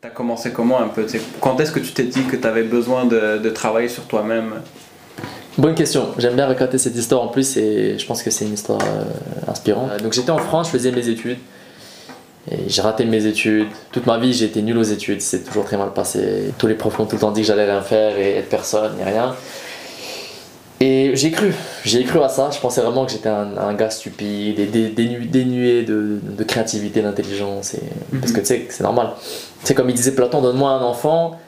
T'as commencé comment un peu Quand est-ce que tu t'es dit que tu avais besoin de, travailler sur toi-même? Bonne question. J'aime bien raconter cette histoire en plus et je pense que c'est une histoire euh, inspirante. Donc j'étais en France, je faisais mes études et j'ai raté mes études. Toute ma vie, j'ai été nul aux études, c'est toujours très mal passé. Tous les profs m'ont tout le temps dit que j'allais rien faire et être personne, ni rien. Et j'ai cru, j'ai cru à ça. Je pensais vraiment que j'étais un, gars stupide et dénué, de, créativité, d'intelligence. Parce que tu sais, c'est normal. C'est comme il disait Platon donne-moi un enfant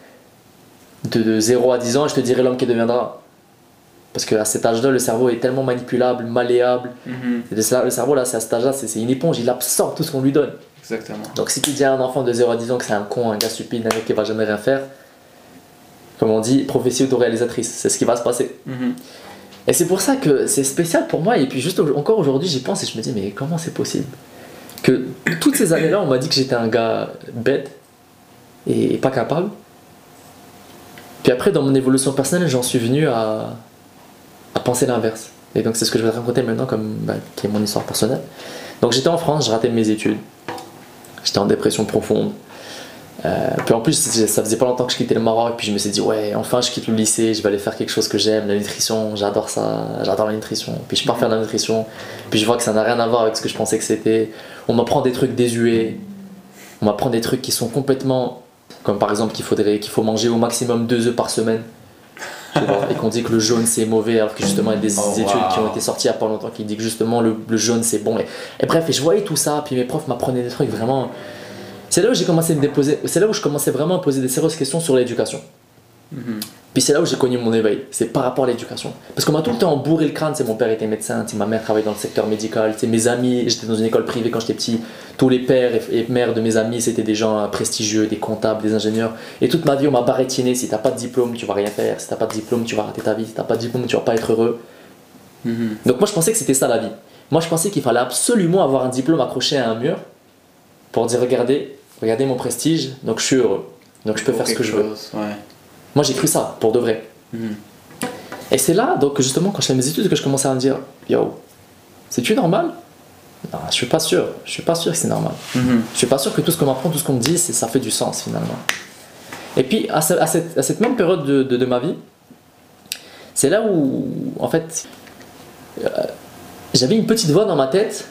de, 0 à 10 ans et je te dirai l'homme qui deviendra. Parce qu'à cet âge-là, le cerveau est tellement manipulable, malléable. Mhm. Le cerveau, là, c'est à cet âge-là, c'est une éponge, il absorbe tout ce qu'on lui donne. Exactement. Donc si tu dis à un enfant de 0 à 10 ans que c'est un con, un gars stupide, un mec qui va jamais rien faire, comme on dit, prophétie autoréalisatrice, c'est ce qui va se passer. Mhm. Et c'est pour ça que c'est spécial pour moi. Et puis juste encore aujourd'hui, j'y pense et je me dis, mais comment c'est possible Que toutes ces années-là, on m'a dit que j'étais un gars bête et pas capable. Puis après, dans mon évolution personnelle, j'en suis venu à, à penser l'inverse. Et donc c'est ce que je vais te raconter maintenant, comme bah, qui est mon histoire personnelle. Donc j'étais en France, je ratais mes études. J'étais en dépression profonde. Euh, puis en plus, ça faisait pas longtemps que je quittais le Maroc, puis je me suis dit, ouais, enfin je quitte le lycée, je vais aller faire quelque chose que j'aime, la nutrition, j'adore ça, j'adore la nutrition. Puis je pars faire la nutrition, puis je vois que ça n'a rien à voir avec ce que je pensais que c'était. On m'apprend des trucs désuets, on m'apprend des trucs qui sont complètement. Comme par exemple qu'il faudrait qu'il faut manger au maximum deux œufs par semaine. et qu'on dit que le jaune c'est mauvais alors que justement il y a des oh, études qui ont été sorties il n'y a pas longtemps qui disent que justement le, jaune c'est bon et, et, bref et je voyais tout ça puis mes profs m'apprenaient des trucs vraiment c'est là où j'ai commencé à me déposer, c'est là où je commençais vraiment à poser des sérieuses questions sur l'éducation. Mhm. Puis c'est là où j'ai connu mon éveil, c'est par rapport à l'éducation. Parce qu'on m'a tout le temps bourré le crâne, c'est mon père était médecin, ma mère travaillait dans le secteur médical, mes amis, j'étais dans une école privée quand j'étais petit, tous les pères et, mères de mes amis c'était des gens prestigieux, des comptables, des ingénieurs. Et toute ma vie on m'a barétiné, si t'as pas de diplôme tu vas rien faire, si t'as pas de diplôme tu vas rater ta vie, si t'as pas de diplôme tu vas pas être heureux. Mhm. Donc moi je pensais que c'était ça la vie. Moi je pensais qu'il fallait absolument avoir un diplôme accroché à un mur pour dire regardez, regardez mon prestige, donc je suis heureux. Donc je peux faire ce que je veux. Moi j'ai cru ça, pour de vrai. Mhm. Et c'est là, donc justement, quand je fais mes études, que je commençais à me dire Yo, c'est-tu normal? Non, je suis pas sûr. Je suis pas sûr que c'est normal. Mhm. Je suis pas sûr que tout ce qu'on m'apprend, tout ce qu'on me dit, ça fait du sens finalement. Et puis à, cette, même période de, ma vie, c'est là où, en fait, euh, j'avais une petite voix dans ma tête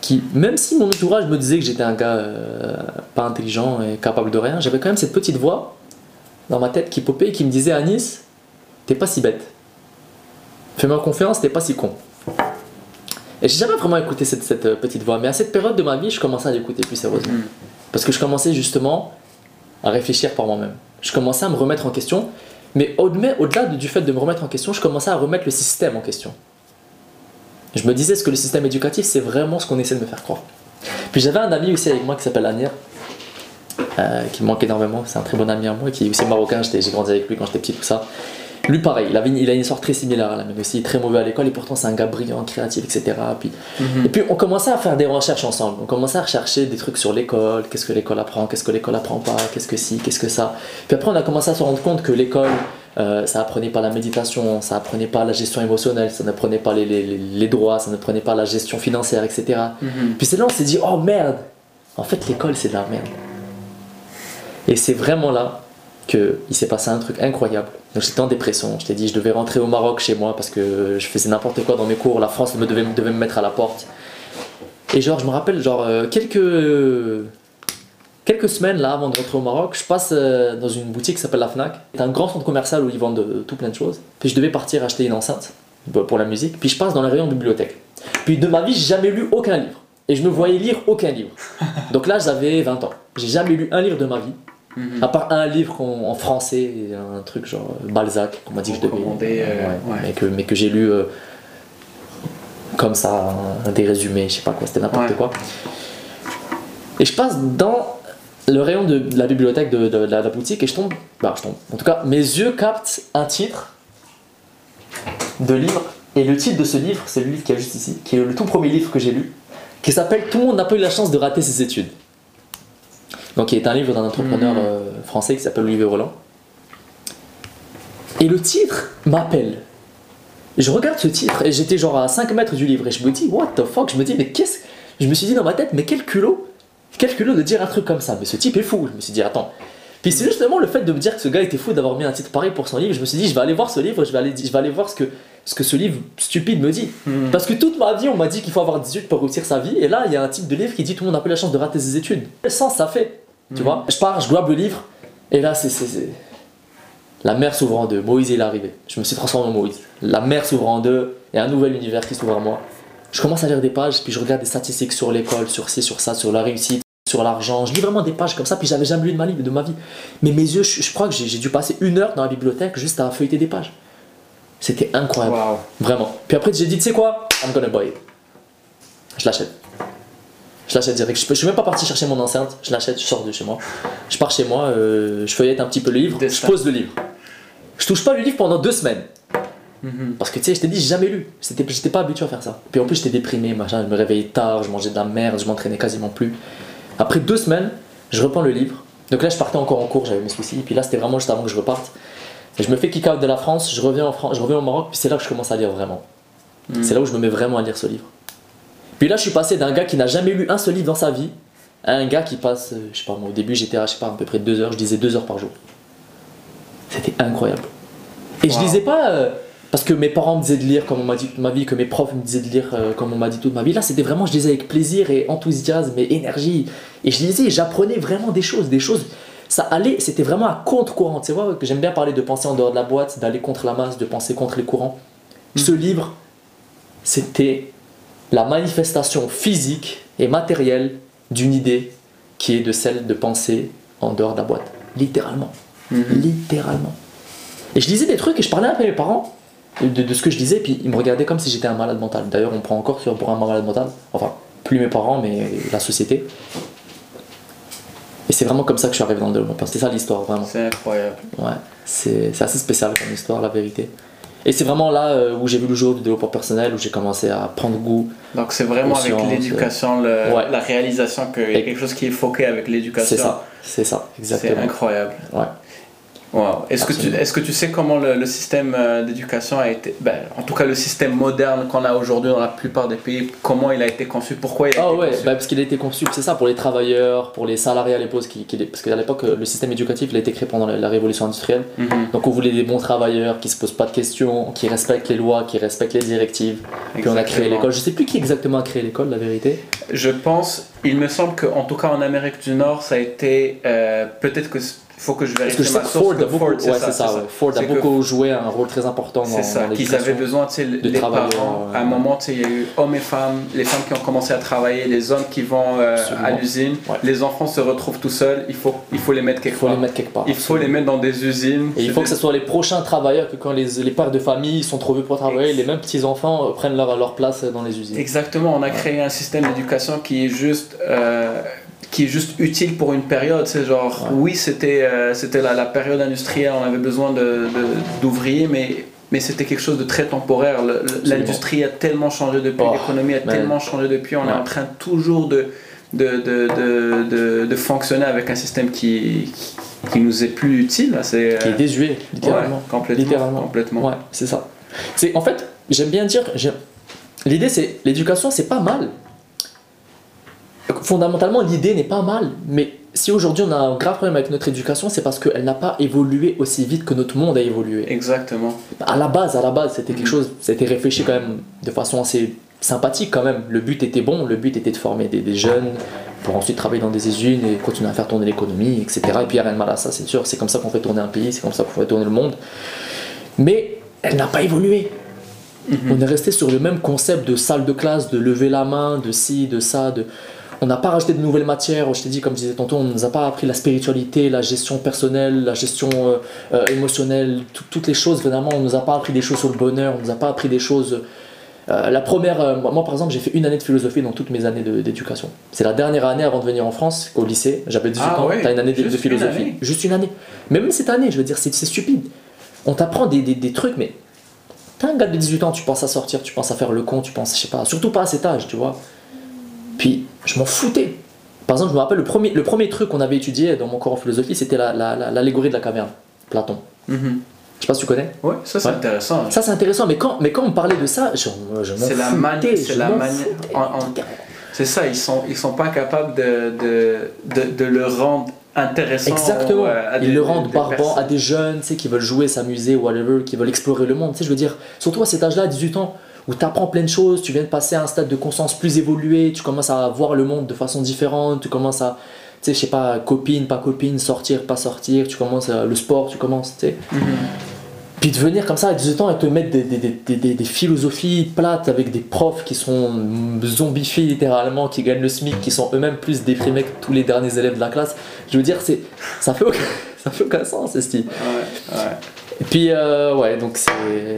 qui, même si mon entourage me disait que j'étais un gars euh, pas intelligent et capable de rien, j'avais quand même cette petite voix dans ma tête qui popait et qui me disait Anis, t'es pas si bête. Fais-moi confiance, t'es pas si con. Et j'ai jamais vraiment écouté cette, cette, euh, petite voix, mais à cette période de ma vie, je commençais à l'écouter plus sérieusement. Mm. Parce que je commençais justement à réfléchir par moi-même. Je commençais à me remettre en question, mais au-delà du fait de me remettre en question, je commençais à remettre le système en question. Je me disais, ce que le système éducatif, c'est vraiment ce qu'on essaie de me faire croire? Puis j'avais un ami aussi avec moi qui s'appelle Anir, euh, qui me manque énormément. C'est un très bon ami à moi, qui est aussi marocain. J'ai grandi avec lui quand j'étais petit, tout ça. Lui, pareil, il, avait il a une histoire très similaire à la mienne aussi, très mauvais à l'école, et pourtant c'est un gars brillant, créatif, etc. Puis, mhm. Et puis on commençait à faire des recherches ensemble. On commençait à rechercher des trucs sur l'école, qu'est-ce que l'école apprend, qu'est-ce que l'école apprend pas, qu'est-ce que si, qu'est-ce que ça? Puis après, on a commencé à se rendre compte que l'école, euh, ça apprenait pas la méditation, ça apprenait pas la gestion émotionnelle, ça n'apprenait pas les, les, les, droits, ça n'apprenait pas la gestion financière, etc. Mhm. Puis c'est là on s'est dit, oh merde, en fait l'école c'est de la merde. Et c'est vraiment là qu'il s'est passé un truc incroyable. Donc j'étais en dépression, je t'ai dit, je devais rentrer au Maroc chez moi parce que je faisais n'importe quoi dans mes cours, la France me devait, me mettre à la porte. Et genre, je me rappelle, genre, euh, quelques quelques semaines là avant de rentrer au Maroc, je passe euh, dans une boutique qui s'appelle la Fnac. C'est un grand centre commercial où ils vendent de, tout plein de choses. Puis je devais partir acheter une enceinte pour la musique. Puis je passe dans le rayon bibliothèque. Puis de ma vie, j'ai jamais lu aucun livre. Et je me voyais lire aucun livre. Donc là, j'avais 20 ans. J'ai jamais lu un livre de ma vie. Mhm. À part un livre en, français, un truc genre Balzac, qu'on m'a dit que je devais. Euh, mais que, mais que j'ai lu euh, comme ça, des résumés, je sais pas quoi, c'était n'importe quoi. Et je passe dans le rayon de, la bibliothèque de, la, boutique et je tombe, bah je tombe. En tout cas, mes yeux captent un titre de livre et le titre de ce livre, c'est le livre qui est juste ici, qui est le tout premier livre que j'ai lu, qui s'appelle Tout le monde n'a pas eu la chance de rater ses études. Donc, qui est un livre d'un entrepreneur hmm. euh, français qui s'appelle Olivier Roland. Et le titre m'appelle. Je regarde ce titre et j'étais genre à 5 mètres du livre et je me dis, what the fuck? Je me dis, mais qu'est-ce. Je me suis dit dans ma tête, mais quel culot? Quel culot de dire un truc comme ça, mais ce type est fou. Je me suis dit, attends. Puis c'est justement le fait de me dire que ce gars était fou d'avoir mis un titre pareil pour son livre. Je me suis dit, je vais aller voir ce livre, je vais aller, je vais aller voir ce que, ce que ce livre stupide me dit. Hmm. Parce que toute ma vie, on m'a dit qu'il faut avoir 18 pour réussir sa vie. Et là, il y a un type de livre qui dit tout le monde n'a pas la chance de rater ses études. Le sens, ça fait. Tu vois Je pars, je grabe le livre. Et là, c'est. La mer s'ouvre en deux. Moïse, il est arrivé. Je me suis transformé en Moïse. La mer s'ouvre en deux. Et un nouvel univers qui s'ouvre à moi. Je commence à lire des pages, puis je regarde des statistiques sur l'école, sur ci, sur ça, sur la réussite, sur l'argent. Je lis vraiment des pages comme ça, puis j'avais jamais lu de ma, vie, de ma vie. Mais mes yeux, je, je crois que j'ai dû passer une heure dans la bibliothèque juste à feuilleter des pages. C'était incroyable. Vraiment. Puis après, j'ai dit, tu sais quoi? I'm gonna buy it. Je l'achète. Je l'achète direct. Je, je suis même pas parti chercher mon enceinte. Je l'achète, je sors de chez moi. Je pars chez moi, euh, je feuillette un petit peu le livre, je pose le livre. Je touche pas le livre pendant deux semaines. Mhm. Parce que tu sais, je t'ai dit, j'ai jamais lu. J'étais pas habitué à faire ça. Puis en plus, j'étais déprimé, machin. Je me réveillais tard, je mangeais de la merde, je m'entraînais quasiment plus. Après deux semaines, je reprends le livre. Donc là, je partais encore en cours, j'avais mes soucis. Puis là, c'était vraiment juste avant que je reparte. Et je me fais kick out de la France, je reviens, en France, je reviens au Maroc, puis c'est là que je commence à lire vraiment. Mhm. C'est là où je me mets vraiment à lire ce livre. Puis là, je suis passé d'un gars qui n'a jamais lu un seul livre dans sa vie à un gars qui passe, euh, je sais pas, moi, au début, j'étais à, je sais pas, à peu près deux heures, je lisais deux heures par jour. C'était incroyable. Et je lisais pas euh, parce que mes parents me disaient de lire comme on m'a dit toute ma vie, que mes profs me disaient de lire euh, comme on m'a dit toute ma vie. Là, c'était vraiment, je lisais avec plaisir et enthousiasme et énergie. Et je lisais j'apprenais vraiment des choses, des choses. Ça allait, c'était vraiment à contre-courant. Tu vois, que j'aime bien parler de penser en dehors de la boîte, d'aller contre la masse, de penser contre les courants. Ce livre, c'était la manifestation physique et matérielle d'une idée qui est de celle de penser en dehors de la boîte. Littéralement. Mhm. Littéralement. Et je lisais des trucs et je parlais un peu à mes parents de, de ce que je lisais, puis ils me regardaient comme si j'étais un malade mental. D'ailleurs, on prend encore sur pour un malade mental. Enfin, plus mes parents, mais la société. Et c'est vraiment comme ça que je suis arrivé dans le développement. C'était ça l'histoire, vraiment. C'est incroyable. Ouais, c'est c'est assez spécial comme histoire, la vérité. Et c'est vraiment là euh, où j'ai vu le jour du développement personnel, où j'ai commencé à prendre goût. Donc c'est vraiment avec l'éducation, le- Ouais. la réalisation qu'il y a quelque chose qui est foqué avec l'éducation. C'est ça, c'est ça, C'est exactement. incroyable. Ouais. Wow. Est-ce que, tu, est-ce que tu sais comment le, le système euh, d'éducation a été, ben, en tout cas le système moderne qu'on a aujourd'hui dans la plupart des pays, comment il a été conçu, pourquoi il a Ah été ouais, conçu? bah parce qu'il a été conçu, c'est ça, pour les travailleurs, pour les salariés à l'époque, qui, qui- parce qu'à l'époque, euh, le système éducatif, il a été créé pendant la, la révolution industrielle. Mhm. Donc on voulait des bons travailleurs qui se posent pas de questions, qui respectent les lois, qui respectent les directives. Puis on a créé Exactement. l'école. Je sais plus qui exactement a créé l'école, la vérité. Je pense, il me semble qu'en tout cas en Amérique du Nord, ça a été, euh, peut-être que faut que je Parce vérifie que ma que source. Ford que a beaucoup, Ford, ouais, ça, ouais. Ford a beaucoup joué un rôle très important dans, ça, dans qu'ils avaient besoin, tu sais, de les parents, à un moment, tu sais, il y a eu hommes et femmes, les femmes qui ont commencé à travailler, les hommes qui vont euh, à l'usine, Ouais. les enfants se retrouvent tout seuls, il faut, il faut les mettre Il quelque faut les part. mettre quelque part. Il faut les mettre dans des usines. Et il faut que ce soit les prochains travailleurs, que quand les, les pères de famille sont trop vieux pour travailler, les mêmes petits-enfants euh, prennent leur, leur place dans les usines. Exactement, on a créé un système d'éducation qui est juste... euh, qui est juste utile pour une période, c'est genre, Ouais. oui, c'était euh, c'était la, la période industrielle, on avait besoin de- de- d'ouvriers, mais, mais c'était quelque chose de très temporaire. L'industrie a tellement changé depuis, Oh, l'économie a tellement changé depuis, on est en train toujours de, de, de, de, de, de fonctionner avec un système qui, qui, qui nous est plus utile. C'est, Qui est euh, désuet, littéralement. ouais, complètement. Littéralement. complètement. Ouais, c'est ça. C'est en fait, j'aime bien dire, l'idée c'est l'éducation, c'est pas mal. Fondamentalement, l'idée n'est pas mal, mais si aujourd'hui on a un grave problème avec notre éducation, c'est parce qu'elle n'a pas évolué aussi vite que notre monde a évolué. Exactement. À la base, à la base, c'était quelque chose, c'était réfléchi quand même de façon assez sympathique quand même. Le but était bon, le but était de former des, des jeunes pour ensuite travailler dans des usines et continuer à faire tourner l'économie, etc. Et puis il n'y a rien de mal à ça, c'est sûr. C'est comme ça qu'on fait tourner un pays, c'est comme ça qu'on fait tourner le monde. Mais elle n'a pas évolué. Mhm. On est resté sur le même concept de salle de classe, de lever la main, de ci, de ça. De... On n'a pas rajouté de nouvelles matières. Je t'ai dit, comme je disais tantôt, on ne nous a pas appris la spiritualité, la gestion personnelle, la gestion euh, euh, émotionnelle, tout- toutes les choses. Vraiment, on ne nous a pas appris des choses sur le bonheur, on ne nous a pas appris des choses. euh, la première, moi par exemple, j'ai fait une année de philosophie dans toutes mes années d'éducation. C'est la dernière année avant de venir en France, au lycée. J'avais 18 Ah ans, ouais, t'as une année de, de une philosophie. année. Juste une année. Mais même cette année, je veux dire, c'est c'est stupide. On t'apprend des, des, des trucs, mais T'es un gars de 18 ans, tu penses à sortir, tu penses à faire le con, tu penses, je sais pas, surtout pas à cet âge, tu vois. Puis, je m'en foutais. Par exemple, je me rappelle, le premier, le premier truc qu'on avait étudié dans mon cours en philosophie, c'était l'allégorie la, la, de la caverne, Platon. Mhm. Je sais pas si tu connais. Ouais, ça c'est Ouais. intéressant. Ça, c'est intéressant, mais quand, mais quand on parlait de ça, je, je m'en C'est la foutais, mani- c'est la m'en mani- foutais. en- en- C'est ça, ils sont, ils sont pas capables de, de, de, de le rendre intéressant. Exactement. ils le rendent barbant à des jeunes, tu sais, qui veulent jouer, s'amuser, whatever, qui veulent explorer le monde. Tu sais, je veux dire, surtout à cet âge-là, à 18 ans, où tu apprends plein de choses, tu viens de passer à un stade de conscience plus évolué, tu commences à voir le monde de façon différente, tu commences à, tu sais, je sais pas, copine, pas copine, sortir, pas sortir, tu commences à, le sport, tu commences, tu sais. Mhm. Puis de venir comme ça à 18 ans et te mettre des, des, des, des, philosophies plates avec des profs qui sont zombifiés littéralement, qui gagnent le SMIC, qui sont eux-mêmes plus déprimés que tous les derniers élèves de la classe. Je veux dire, c'est, ça fait aucun, ça fait aucun sens, ce style. Ouais, ouais. Et puis, euh, ouais, donc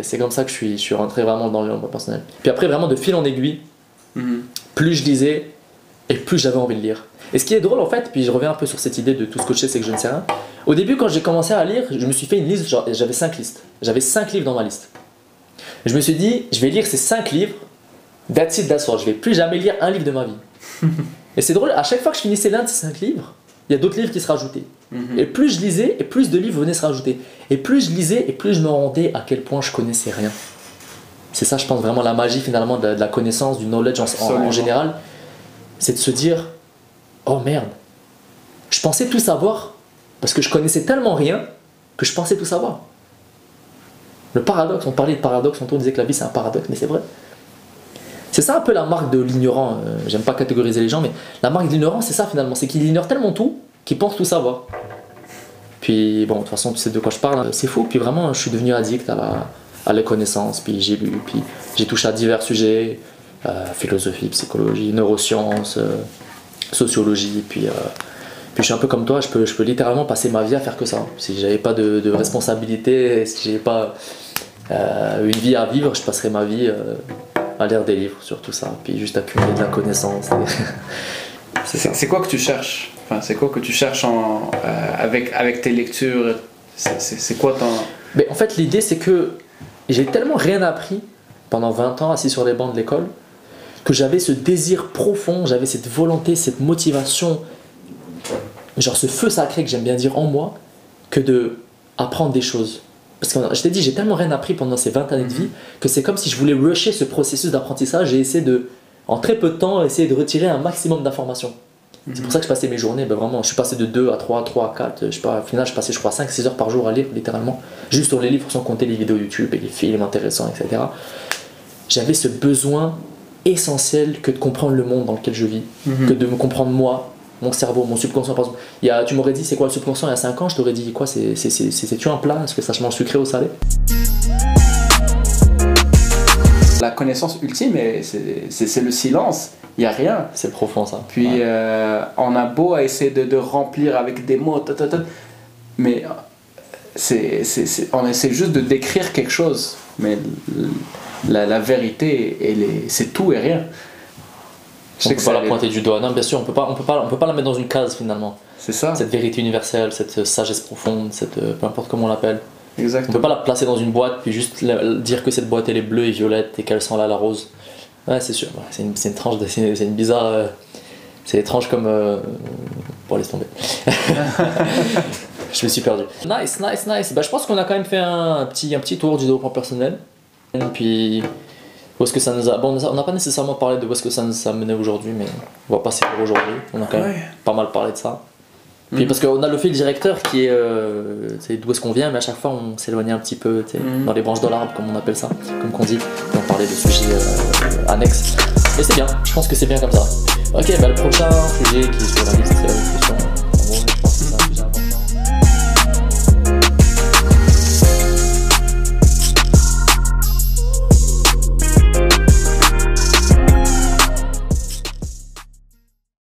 c'est, comme ça que je suis, je suis rentré vraiment dans le personnel. Puis après, vraiment de fil en aiguille, mhm. plus je lisais et plus j'avais envie de lire. Et ce qui est drôle en fait, puis je reviens un peu sur cette idée de tout ce que je sais, c'est que je ne sais rien. Au début, quand j'ai commencé à lire, je me suis fait une liste, j'avais 5 listes. J'avais 5 livres dans ma liste. Je me suis dit, je vais lire ces 5 livres, that's it, that's all. Je vais plus jamais lire un livre de ma vie. et c'est drôle, à chaque fois que je finissais l'un de ces 5 livres, il y a d'autres livres qui se rajoutaient. Mhm. Et plus je lisais, et plus de livres venaient se rajouter. Et plus je lisais, et plus je me rendais à quel point je connaissais rien. C'est ça, je pense, vraiment la magie finalement de, la connaissance, du knowledge en général. C'est de se dire, oh merde, je pensais tout savoir parce que je connaissais tellement rien que je pensais tout savoir. Le paradoxe, on parlait de paradoxe, on disait que la vie c'est un paradoxe, mais c'est vrai. C'est ça un peu la marque de l'ignorant. Euh, j'aime pas catégoriser les gens, mais la marque de l'ignorant, c'est ça finalement. C'est qu'il ignore tellement tout qu'il pense tout savoir. Puis bon, de toute façon, tu sais de quoi je parle, hein. c'est fou. Puis vraiment, je suis devenu addict à la, à la connaissance. Puis j'ai lu, puis j'ai touché à divers sujets euh, philosophie, psychologie, neurosciences, euh, sociologie. Puis puis je suis un peu comme toi, je peux, je peux littéralement passer ma vie à faire que ça. Si j'avais pas de, de responsabilité, si j'avais pas une vie à vivre, je passerais ma vie à lire des livres sur tout ça, puis juste accumuler de la connaissance. c'est quoi que tu cherches? Enfin, C'est quoi que tu cherches en, euh, avec, avec tes lectures? C'est quoi ton... Mais en fait, l'idée, c'est que j'ai tellement rien appris pendant 20 ans assis sur les bancs de l'école que j'avais ce désir profond, j'avais cette volonté, cette motivation genre ce feu sacré que j'aime bien dire en moi, que de apprendre des choses. Parce que je t'ai dit, j'ai tellement rien appris pendant ces 20 années de vie que c'est comme si je voulais rusher ce processus d'apprentissage j'ai essayé de, en très peu de temps, essayer de retirer un maximum d'informations. C'est pour ça que je passais mes journées, ben vraiment, je suis passé de 2 à 3, 3 à 4, je sais pas, au final je passais je crois 5-6 heures par jour à lire littéralement, juste sur les livres sans compter les vidéos YouTube et les films intéressants, etc. J'avais ce besoin essentiel que de comprendre le monde dans lequel je vis, mhm. que de me comprendre moi, mon cerveau, mon subconscient. Par exemple, il y a, tu m'aurais dit c'est quoi le subconscient il y a 5 ans, je t'aurais dit quoi C'est-tu un plat? Est-ce que ça se mange sucré ou salé? La connaissance ultime, c'est le silence. Il n'y a rien. C'est profond ça. Puis euh, on a beau à essayer de, remplir avec des mots, mais c'est, on essaie juste de décrire quelque chose. Mais la, la vérité, c'est tout et rien. Je on peut pas la pointer du doigt. Non, bien sûr, on peut pas, on peut pas, on peut pas la mettre dans une case finalement. C'est ça. Cette vérité universelle, cette sagesse profonde, cette euh, peu importe comment on l'appelle. Exactement. On peut pas la placer dans une boîte puis juste dire que cette boîte elle est bleue et violette et qu'elle sent là la rose. Ouais, c'est sûr. c'est une, une, tranche, c'est une bizarre. Euh, c'est étrange comme. Euh, bon, laisse tomber. je me suis perdu. Nice, nice, nice. Bah, je pense qu'on a quand même fait un, petit, un petit tour du développement personnel. Et puis où est-ce que ça nous a. Bon, on n'a pas nécessairement parlé de où est-ce que ça nous a mené aujourd'hui, mais on va passer pour aujourd'hui. On a quand même pas mal parlé de ça. Puis mm. parce qu'on a le fil directeur qui est, euh, d'où est-ce qu'on vient, mais à chaque fois on s'éloignait un petit peu mm. dans les branches de l'arbre, comme on appelle ça, comme qu'on dit, et on parlait de sujets euh, annexes. Et c'est bien, je pense que c'est bien comme ça. Ok, bah le prochain sujet qui est sur la liste,